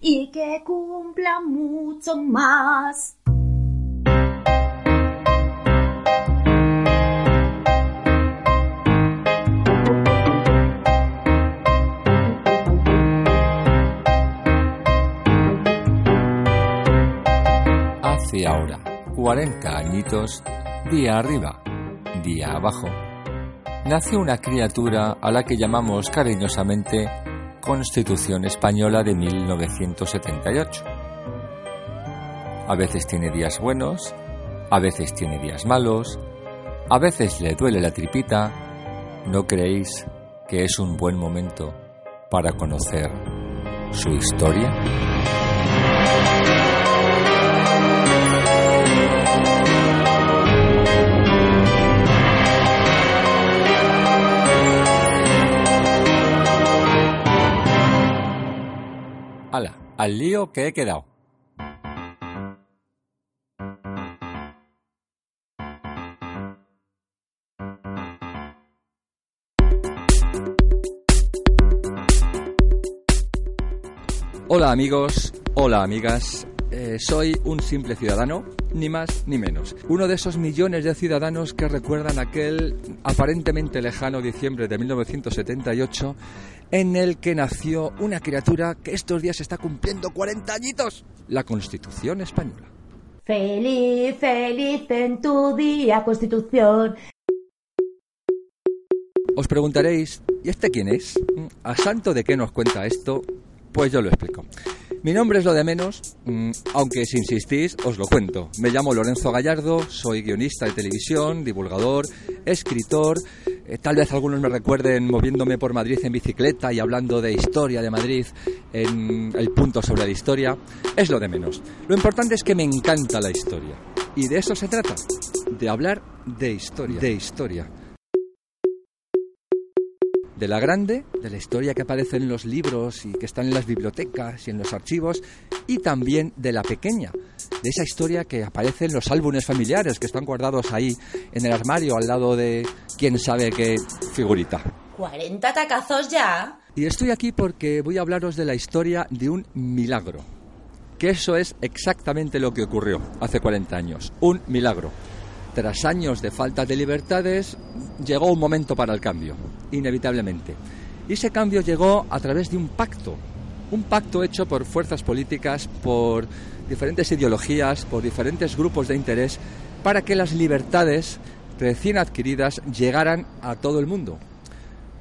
y que cumpla mucho más. Hace ahora 40 añitos, día arriba, día abajo, nació una criatura a la que llamamos cariñosamente Constitución Española de 1978. A veces tiene días buenos, a veces tiene días malos, a veces le duele la tripita. ¿No creéis que es un buen momento para conocer su historia? Al lío que he quedado. Hola amigos, hola amigas, eh, soy un simple ciudadano, ni más ni menos. Uno de esos millones de ciudadanos que recuerdan aquel aparentemente lejano diciembre de 1978 en el que nació una criatura que estos días está cumpliendo 40 añitos, la Constitución Española. Feliz, feliz en tu día, Constitución. Os preguntaréis, ¿y este quién es? ¿A santo de qué nos cuenta esto? Pues yo lo explico. Mi nombre es lo de menos, mm, aunque si insistís os lo cuento. Me llamo Lorenzo Gallardo, soy guionista de televisión, divulgador, escritor. Eh, tal vez algunos me recuerden moviéndome por Madrid en bicicleta y hablando de historia de Madrid en el punto sobre la historia. Es lo de menos. Lo importante es que me encanta la historia. Y de eso se trata, de hablar de historia. De historia de la grande, de la historia que aparece en los libros y que están en las bibliotecas y en los archivos, y también de la pequeña, de esa historia que aparece en los álbumes familiares que están guardados ahí en el armario al lado de quién sabe qué figurita. ¿40 tacazos ya? Y estoy aquí porque voy a hablaros de la historia de un milagro, que eso es exactamente lo que ocurrió hace 40 años, un milagro tras años de falta de libertades, llegó un momento para el cambio, inevitablemente. Y ese cambio llegó a través de un pacto, un pacto hecho por fuerzas políticas, por diferentes ideologías, por diferentes grupos de interés, para que las libertades recién adquiridas llegaran a todo el mundo.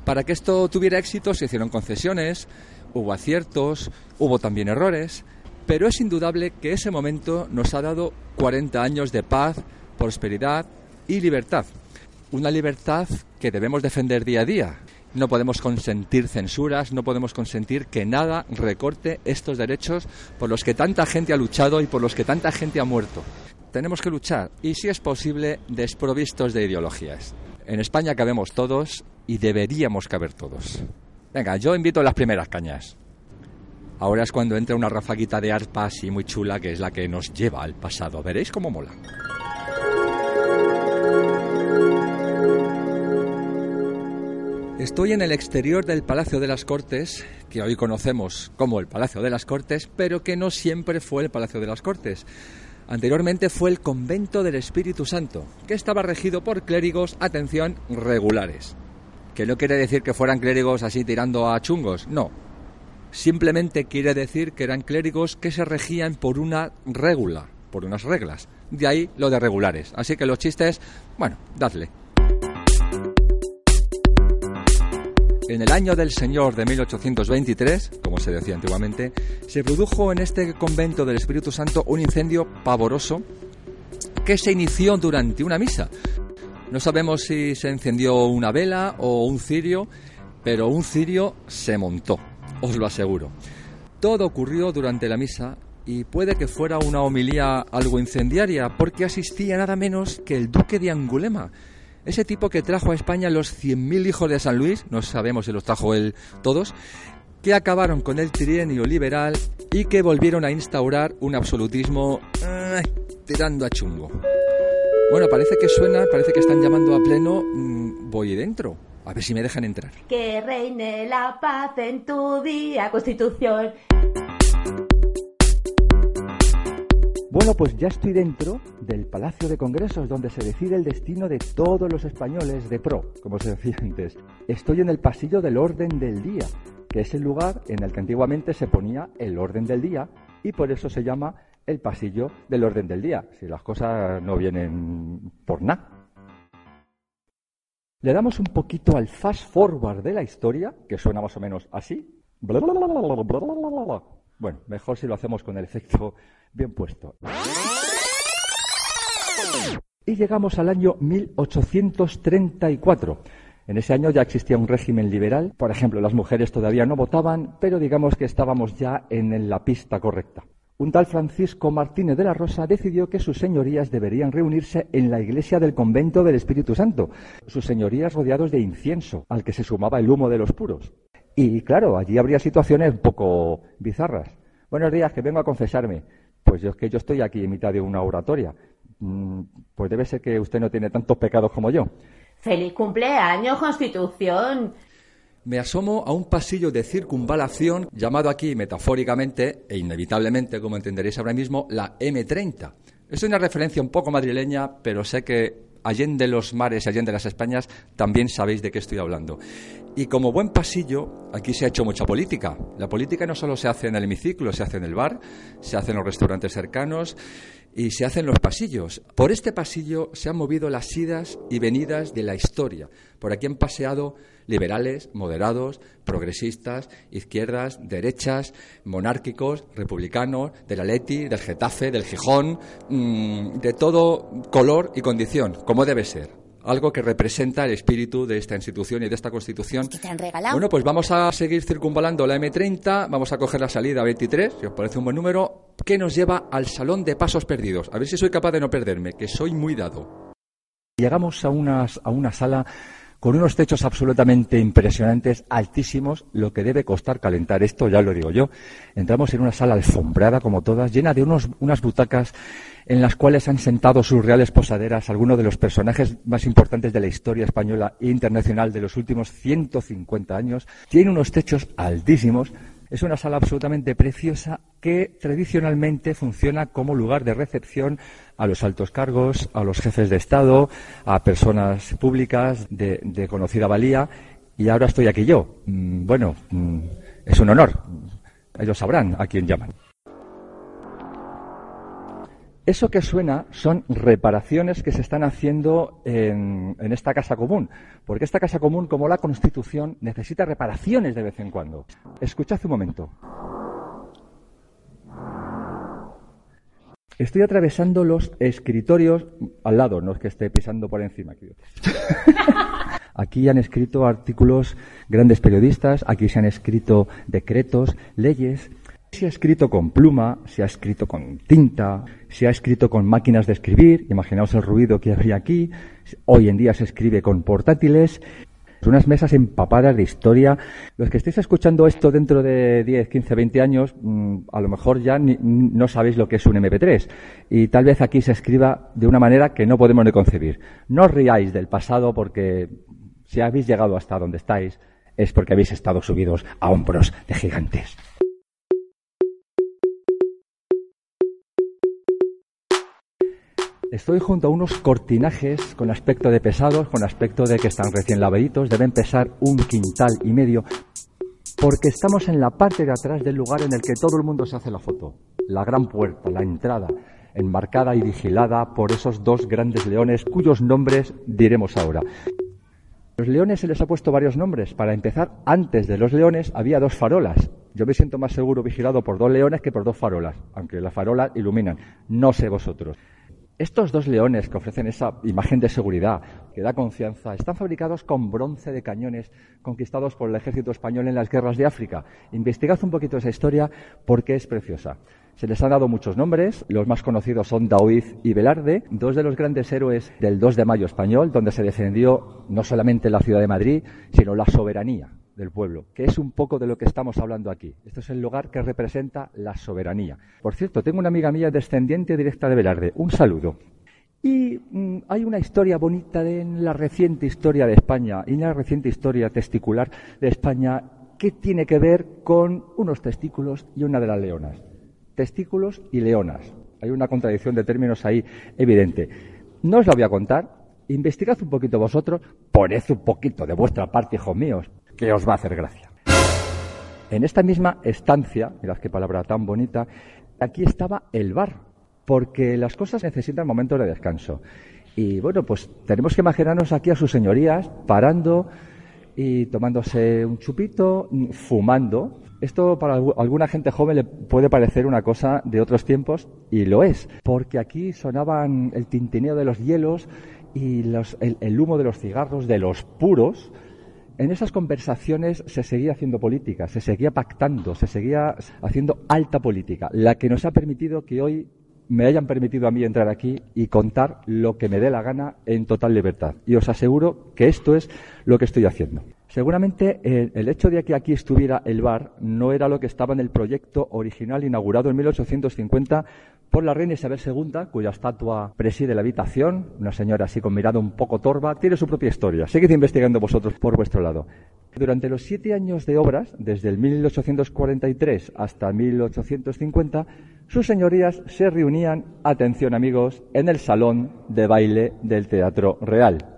Para que esto tuviera éxito se hicieron concesiones, hubo aciertos, hubo también errores, pero es indudable que ese momento nos ha dado 40 años de paz, prosperidad y libertad. Una libertad que debemos defender día a día. No podemos consentir censuras, no podemos consentir que nada recorte estos derechos por los que tanta gente ha luchado y por los que tanta gente ha muerto. Tenemos que luchar y, si es posible, desprovistos de ideologías. En España cabemos todos y deberíamos caber todos. Venga, yo invito a las primeras cañas. Ahora es cuando entra una rafaguita de arpa así muy chula que es la que nos lleva al pasado. Veréis cómo mola. Estoy en el exterior del Palacio de las Cortes, que hoy conocemos como el Palacio de las Cortes, pero que no siempre fue el Palacio de las Cortes. Anteriormente fue el Convento del Espíritu Santo, que estaba regido por clérigos, atención, regulares. Que no quiere decir que fueran clérigos así tirando a chungos, no. Simplemente quiere decir que eran clérigos que se regían por una regula, por unas reglas. De ahí lo de regulares. Así que los chistes, bueno, dadle. En el año del Señor de 1823, como se decía antiguamente, se produjo en este convento del Espíritu Santo un incendio pavoroso que se inició durante una misa. No sabemos si se encendió una vela o un cirio, pero un cirio se montó, os lo aseguro. Todo ocurrió durante la misa y puede que fuera una homilía algo incendiaria, porque asistía nada menos que el duque de Angulema, ese tipo que trajo a España los 100.000 hijos de San Luis, no sabemos si los trajo él todos, que acabaron con el trienio liberal y que volvieron a instaurar un absolutismo tirando a chungo. Bueno, parece que suena, parece que están llamando a pleno. Mm, voy dentro. A ver si me dejan entrar. Que reine la paz en tu día, Constitución. Bueno, pues ya estoy dentro del Palacio de Congresos, donde se decide el destino de todos los españoles de pro, como se decía antes. Estoy en el pasillo del orden del día, que es el lugar en el que antiguamente se ponía el orden del día y por eso se llama el pasillo del orden del día, si las cosas no vienen por nada. Le damos un poquito al fast forward de la historia, que suena más o menos así. Bueno, mejor si lo hacemos con el efecto bien puesto. Y llegamos al año 1834. En ese año ya existía un régimen liberal. Por ejemplo, las mujeres todavía no votaban, pero digamos que estábamos ya en la pista correcta. Un tal Francisco Martínez de la Rosa decidió que sus señorías deberían reunirse en la iglesia del convento del Espíritu Santo, sus señorías rodeados de incienso, al que se sumaba el humo de los puros. Y claro, allí habría situaciones un poco bizarras. Buenos días, que vengo a confesarme. Pues yo es que yo estoy aquí en mitad de una oratoria. Mm, pues debe ser que usted no tiene tantos pecados como yo. ¡Feliz cumpleaños, Constitución! Me asomo a un pasillo de circunvalación llamado aquí metafóricamente e inevitablemente, como entenderéis ahora mismo, la M30. Es una referencia un poco madrileña, pero sé que allende los mares, allende las Españas, también sabéis de qué estoy hablando. Y como buen pasillo, aquí se ha hecho mucha política. La política no solo se hace en el hemiciclo, se hace en el bar, se hace en los restaurantes cercanos y se hace en los pasillos. Por este pasillo se han movido las idas y venidas de la historia. Por aquí han paseado liberales, moderados, progresistas, izquierdas, derechas, monárquicos, republicanos, del Aleti, del Getafe, del Gijón, mm, de todo color y condición, como debe ser algo que representa el espíritu de esta institución y de esta constitución. ¿Qué te han regalado? Bueno, pues vamos a seguir circunvalando la M30, vamos a coger la salida 23, si os parece un buen número, que nos lleva al Salón de Pasos Perdidos. A ver si soy capaz de no perderme, que soy muy dado. Llegamos a, unas, a una sala con unos techos absolutamente impresionantes, altísimos, lo que debe costar calentar esto, ya lo digo yo. Entramos en una sala alfombrada como todas, llena de unos, unas butacas en las cuales han sentado sus reales posaderas algunos de los personajes más importantes de la historia española e internacional de los últimos 150 años. Tiene unos techos altísimos, es una sala absolutamente preciosa que tradicionalmente funciona como lugar de recepción a los altos cargos, a los jefes de Estado, a personas públicas de, conocida valía. Y ahora estoy aquí yo. Mm, bueno, mm, es un honor. Ellos sabrán a quién llaman. Eso que suena son reparaciones que se están haciendo en, esta casa común, porque esta casa común, como la Constitución, necesita reparaciones de vez en cuando. Escuchad un momento. Estoy atravesando los escritorios al lado, no es que esté pisando por encima. Aquí han escrito artículos grandes periodistas, aquí se han escrito decretos, leyes, se ha escrito con pluma, se ha escrito con tinta, se ha escrito con máquinas de escribir, imaginaos el ruido que habría aquí, hoy en día se escribe con portátiles, unas mesas empapadas de historia. Los que estéis escuchando esto dentro de 10, 15, 20 años, mm, a lo mejor ya no sabéis lo que es un MP3. Y tal vez aquí se escriba de una manera que no podemos ni concebir. No os riáis del pasado porque si habéis llegado hasta donde estáis es porque habéis estado subidos a hombros de gigantes. Estoy junto a unos cortinajes con aspecto de pesados, con aspecto de que están recién lavaditos, deben pesar un quintal y medio, porque estamos en la parte de atrás del lugar en el que todo el mundo se hace la foto. La gran puerta, la entrada, enmarcada y vigilada por esos dos grandes leones cuyos nombres diremos ahora. Los leones se les ha puesto varios nombres. Para empezar, antes de los leones había dos farolas. Yo me siento más seguro vigilado por dos leones que por dos farolas, aunque las farolas iluminan. No sé vosotros. Estos dos leones que ofrecen esa imagen de seguridad, que da confianza, están fabricados con bronce de cañones conquistados por el ejército español en las guerras de África. Investigad un poquito esa historia porque es preciosa. Se les han dado muchos nombres, los más conocidos son Daoiz y Velarde, dos de los grandes héroes del 2 de mayo español, donde se defendió no solamente la ciudad de Madrid, sino la soberanía del pueblo, que es un poco de lo que estamos hablando aquí. Este es el lugar que representa la soberanía. Por cierto, tengo una amiga mía descendiente directa de Velarde. Un saludo. Y mm, hay una historia bonita en la reciente historia de España y en la reciente historia testicular de España que tiene que ver con unos testículos y una de las leonas. Testículos y leonas. Hay una contradicción de términos ahí evidente. No os la voy a contar. Investigad un poquito vosotros. Poned un poquito de vuestra parte, hijos míos, que os va a hacer gracia. En esta misma estancia, mirad qué palabra tan bonita, aquí estaba el bar, porque las cosas necesitan momentos de descanso. Y bueno, pues tenemos que imaginarnos aquí a sus señorías parando y tomándose un chupito, fumando. Esto para alguna gente joven le puede parecer una cosa de otros tiempos y lo es, porque aquí sonaban el tintineo de los hielos y el, el humo de los cigarros, de los puros, en esas conversaciones se seguía haciendo política, se seguía pactando, se seguía haciendo alta política, la que nos ha permitido que hoy me hayan permitido a mí entrar aquí y contar lo que me dé la gana en total libertad. Y os aseguro que esto es lo que estoy haciendo. Seguramente eh, el hecho de que aquí estuviera el bar no era lo que estaba en el proyecto original inaugurado en 1850 por la reina Isabel II, cuya estatua preside la habitación, una señora así con mirada un poco torva, tiene su propia historia. Seguid investigando vosotros por vuestro lado. Durante los siete años de obras, desde el 1843 hasta 1850, sus señorías se reunían, atención amigos, en el salón de baile del Teatro Real.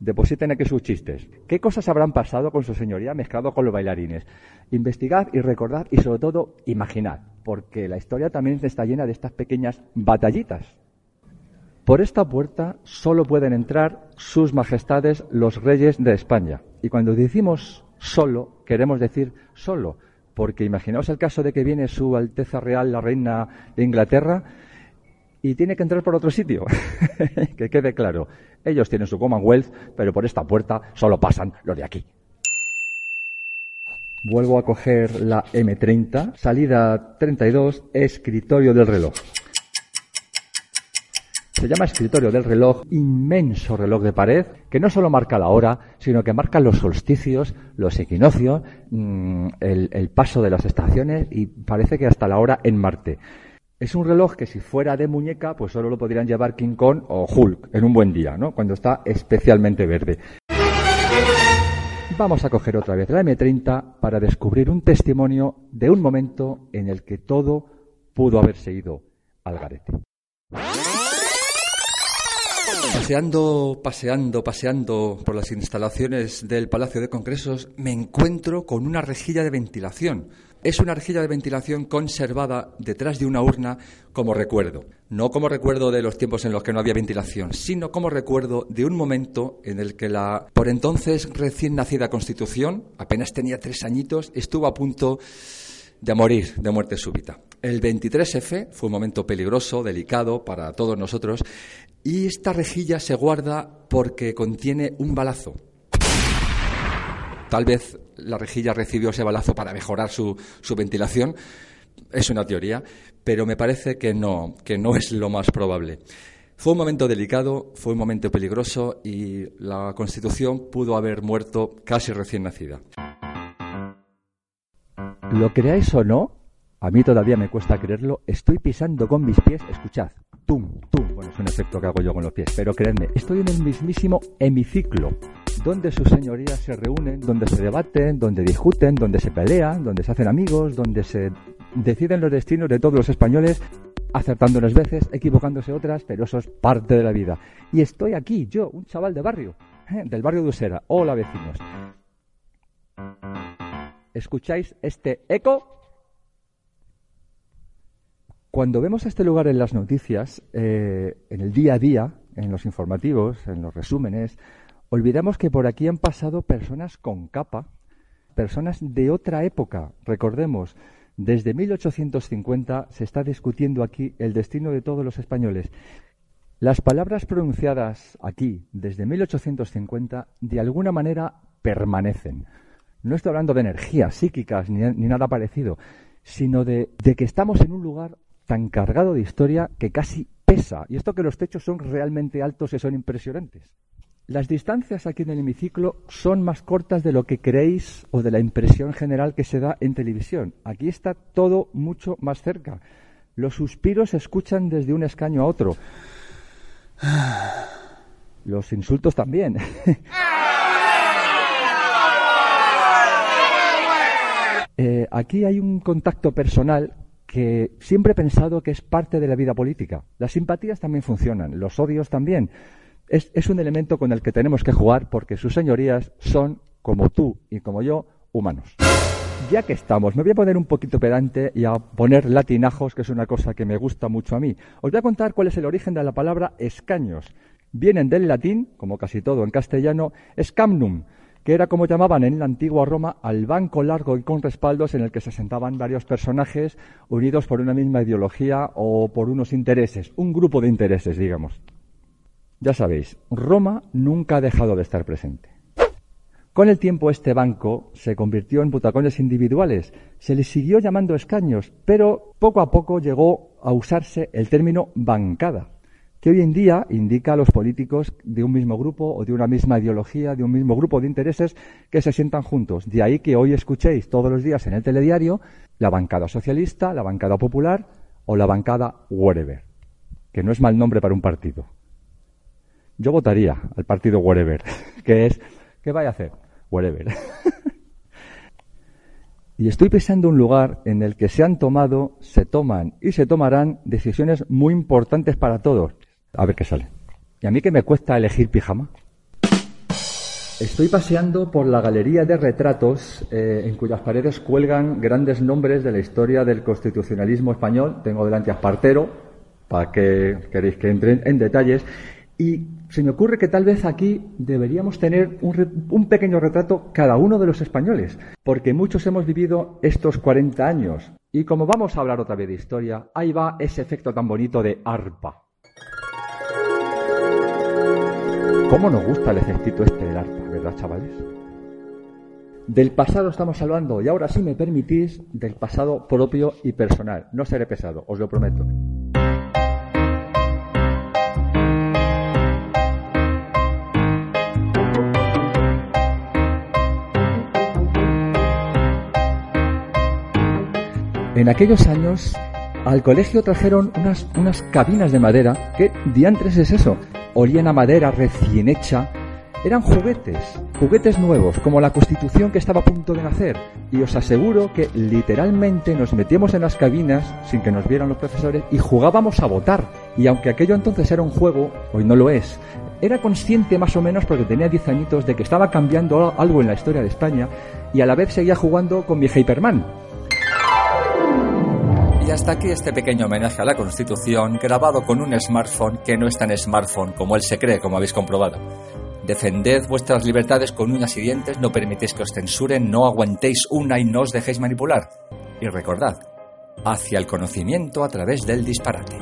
Depositen aquí sus chistes. ¿Qué cosas habrán pasado con su señoría mezclado con los bailarines? Investigad y recordad y sobre todo imaginad, porque la historia también está llena de estas pequeñas batallitas. Por esta puerta solo pueden entrar sus majestades los reyes de España. Y cuando decimos solo, queremos decir solo, porque imaginaos el caso de que viene su Alteza Real, la Reina de Inglaterra, y tiene que entrar por otro sitio. que quede claro. Ellos tienen su Commonwealth, pero por esta puerta solo pasan los de aquí. Vuelvo a coger la M30, salida 32, escritorio del reloj. Se llama escritorio del reloj, inmenso reloj de pared, que no solo marca la hora, sino que marca los solsticios, los equinoccios, mm, el, el paso de las estaciones y parece que hasta la hora en Marte. Es un reloj que si fuera de muñeca, pues solo lo podrían llevar King Kong o Hulk en un buen día, ¿no? Cuando está especialmente verde. Vamos a coger otra vez la M30 para descubrir un testimonio de un momento en el que todo pudo haberse ido al garete. Paseando, paseando, paseando por las instalaciones del Palacio de Congresos, me encuentro con una rejilla de ventilación. Es una rejilla de ventilación conservada detrás de una urna como recuerdo. No como recuerdo de los tiempos en los que no había ventilación, sino como recuerdo de un momento en el que la por entonces recién nacida Constitución, apenas tenía tres añitos, estuvo a punto de morir de muerte súbita. El 23F fue un momento peligroso, delicado para todos nosotros, y esta rejilla se guarda porque contiene un balazo. Tal vez la rejilla recibió ese balazo para mejorar su, su ventilación. Es una teoría, pero me parece que no, que no es lo más probable. Fue un momento delicado, fue un momento peligroso y la Constitución pudo haber muerto casi recién nacida. Lo creáis o no, a mí todavía me cuesta creerlo, estoy pisando con mis pies, escuchad, tum, tum, bueno, es un efecto que hago yo con los pies, pero creedme, estoy en el mismísimo hemiciclo, donde sus señorías se reúnen, donde se debaten, donde discuten, donde se pelean, donde se hacen amigos, donde se deciden los destinos de todos los españoles, acertando unas veces, equivocándose otras, pero eso es parte de la vida. Y estoy aquí, yo, un chaval de barrio, ¿eh? del barrio de Usera. Hola vecinos. ¿Escucháis este eco? Cuando vemos este lugar en las noticias, eh, en el día a día, en los informativos, en los resúmenes, olvidamos que por aquí han pasado personas con capa, personas de otra época. Recordemos, desde 1850 se está discutiendo aquí el destino de todos los españoles. Las palabras pronunciadas aquí desde 1850 de alguna manera permanecen. No estoy hablando de energías psíquicas ni, nada parecido, sino de, que estamos en un lugar tan cargado de historia que casi pesa. Y esto que los techos son realmente altos y son impresionantes. Las distancias aquí en el hemiciclo son más cortas de lo que creéis o de la impresión general que se da en televisión. Aquí está todo mucho más cerca. Los suspiros se escuchan desde un escaño a otro. Los insultos también. Eh, aquí hay un contacto personal que siempre he pensado que es parte de la vida política. Las simpatías también funcionan, los odios también. Es, un elemento con el que tenemos que jugar porque sus señorías son, como tú y como yo, humanos. Ya que estamos, me voy a poner un poquito pedante y a poner latinajos, que es una cosa que me gusta mucho a mí. Os voy a contar cuál es el origen de la palabra escaños. Vienen del latín, como casi todo en castellano, scamnum, que era como llamaban en la antigua Roma al banco largo y con respaldos en el que se sentaban varios personajes unidos por una misma ideología o por unos intereses, un grupo de intereses, digamos. Ya sabéis, Roma nunca ha dejado de estar presente. Con el tiempo este banco se convirtió en butacones individuales, se le siguió llamando escaños, pero poco a poco llegó a usarse el término bancada, que hoy en día indica a los políticos de un mismo grupo o de una misma ideología, de un mismo grupo de intereses que se sientan juntos. De ahí que hoy escuchéis todos los días en el telediario la bancada socialista, la bancada popular o la bancada whatever, que no es mal nombre para un partido. Yo votaría al partido whatever, que es, ¿qué vaya a hacer? whatever. y estoy pensando un lugar en el que se han tomado, se toman y se tomarán decisiones muy importantes para todos. A ver qué sale. ¿Y a mí que me cuesta elegir pijama? Estoy paseando por la galería de retratos eh, en cuyas paredes cuelgan grandes nombres de la historia del constitucionalismo español. Tengo delante a Espartero, para que queréis que entre en detalles. Y se me ocurre que tal vez aquí deberíamos tener un, pequeño retrato cada uno de los españoles, porque muchos hemos vivido estos 40 años. Y como vamos a hablar otra vez de historia, ahí va ese efecto tan bonito de arpa. ¿Cómo nos gusta el efectito este del arpa, verdad, chavales? Del pasado estamos hablando y ahora sí me permitís del pasado propio y personal. No seré pesado, os lo prometo. En aquellos años al colegio trajeron unas, unas cabinas de madera. ¿Qué diantres es eso? Olían a madera recién hecha. Eran juguetes, juguetes nuevos, como la constitución que estaba a punto de nacer. Y os aseguro que literalmente nos metíamos en las cabinas sin que nos vieran los profesores y jugábamos a votar. Y aunque aquello entonces era un juego, hoy no lo es, era consciente más o menos porque tenía 10 añitos de que estaba cambiando algo en la historia de España y a la vez seguía jugando con mi Hyperman. Y hasta aquí este pequeño homenaje a la Constitución grabado con un smartphone que no es tan smartphone como él se cree, como habéis comprobado. Defended vuestras libertades con uñas y dientes, no permitéis que os censuren, no aguantéis una y no os dejéis manipular. Y recordad, hacia el conocimiento a través del disparate.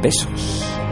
Besos.